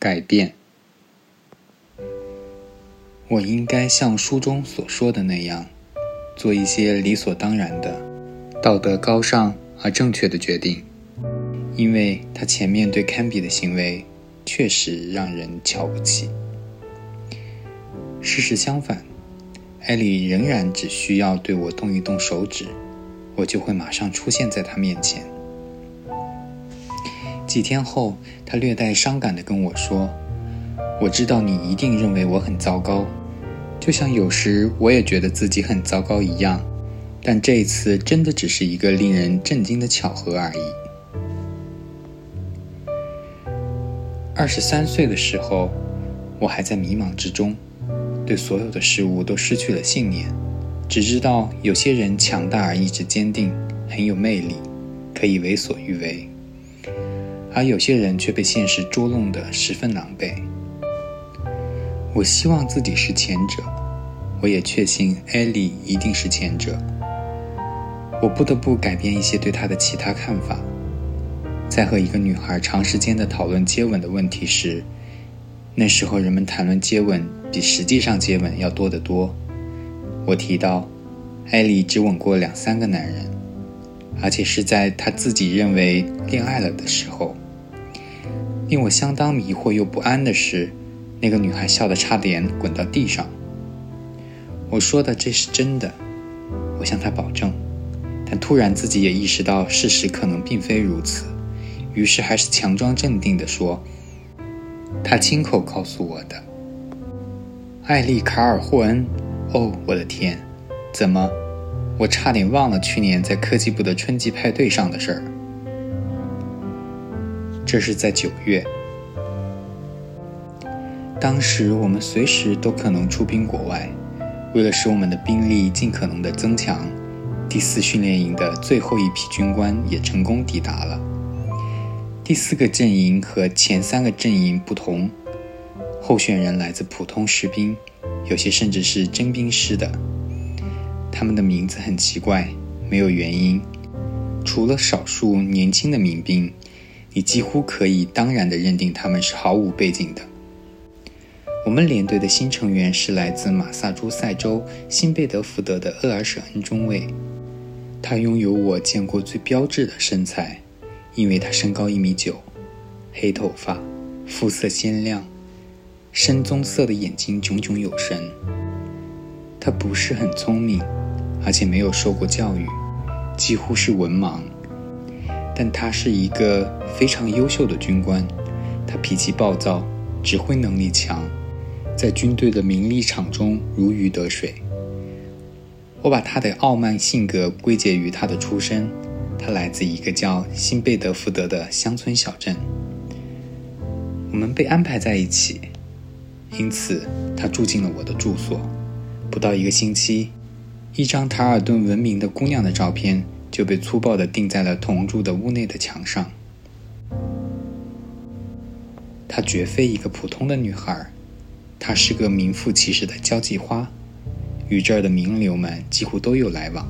改变。我应该像书中所说的那样，做一些理所当然的、道德高尚而正确的决定，因为他前面对堪比的行为确实让人瞧不起。事实相反，艾莉仍然只需要对我动一动手指，我就会马上出现在他面前。几天后，他略带伤感地跟我说：“我知道你一定认为我很糟糕。”就像有时我也觉得自己很糟糕一样，但这一次真的只是一个令人震惊的巧合而已。二十三岁的时候，我还在迷茫之中，对所有的事物都失去了信念，只知道有些人强大而意志坚定，很有魅力，可以为所欲为；而有些人却被现实捉弄得十分狼狈。我希望自己是前者，我也确信艾莉一定是前者。我不得不改变一些对她的其他看法。在和一个女孩长时间的讨论接吻的问题时，那时候人们谈论接吻比实际上接吻要多得多。我提到，艾莉只吻过两三个男人，而且是在她自己认为恋爱了的时候。令我相当迷惑又不安的是。那个女孩笑得差点滚到地上。我说的这是真的，我向她保证。但突然自己也意识到事实可能并非如此，于是还是强装镇定地说：“他亲口告诉我的。”艾丽卡尔霍恩，哦，我的天，怎么，我差点忘了去年在科技部的春季派对上的事儿。这是在九月。当时我们随时都可能出兵国外，为了使我们的兵力尽可能的增强，第四训练营的最后一批军官也成功抵达了。第四个阵营和前三个阵营不同，候选人来自普通士兵，有些甚至是征兵师的。他们的名字很奇怪，没有原因，除了少数年轻的民兵，你几乎可以当然的认定他们是毫无背景的。我们连队的新成员是来自马萨诸塞州新贝德福德的厄尔舍恩中尉，他拥有我见过最标致的身材，因为他身高一米九，黑头发，肤色鲜亮，深棕色的眼睛炯炯有神。他不是很聪明，而且没有受过教育，几乎是文盲，但他是一个非常优秀的军官。他脾气暴躁，指挥能力强。在军队的名利场中如鱼得水。我把他的傲慢性格归结于他的出身，他来自一个叫新贝德福德的乡村小镇。我们被安排在一起，因此他住进了我的住所。不到一个星期，一张塔尔顿闻名的姑娘的照片就被粗暴地钉在了同住的屋内的墙上。她绝非一个普通的女孩。她是个名副其实的交际花，与这儿的名流们几乎都有来往。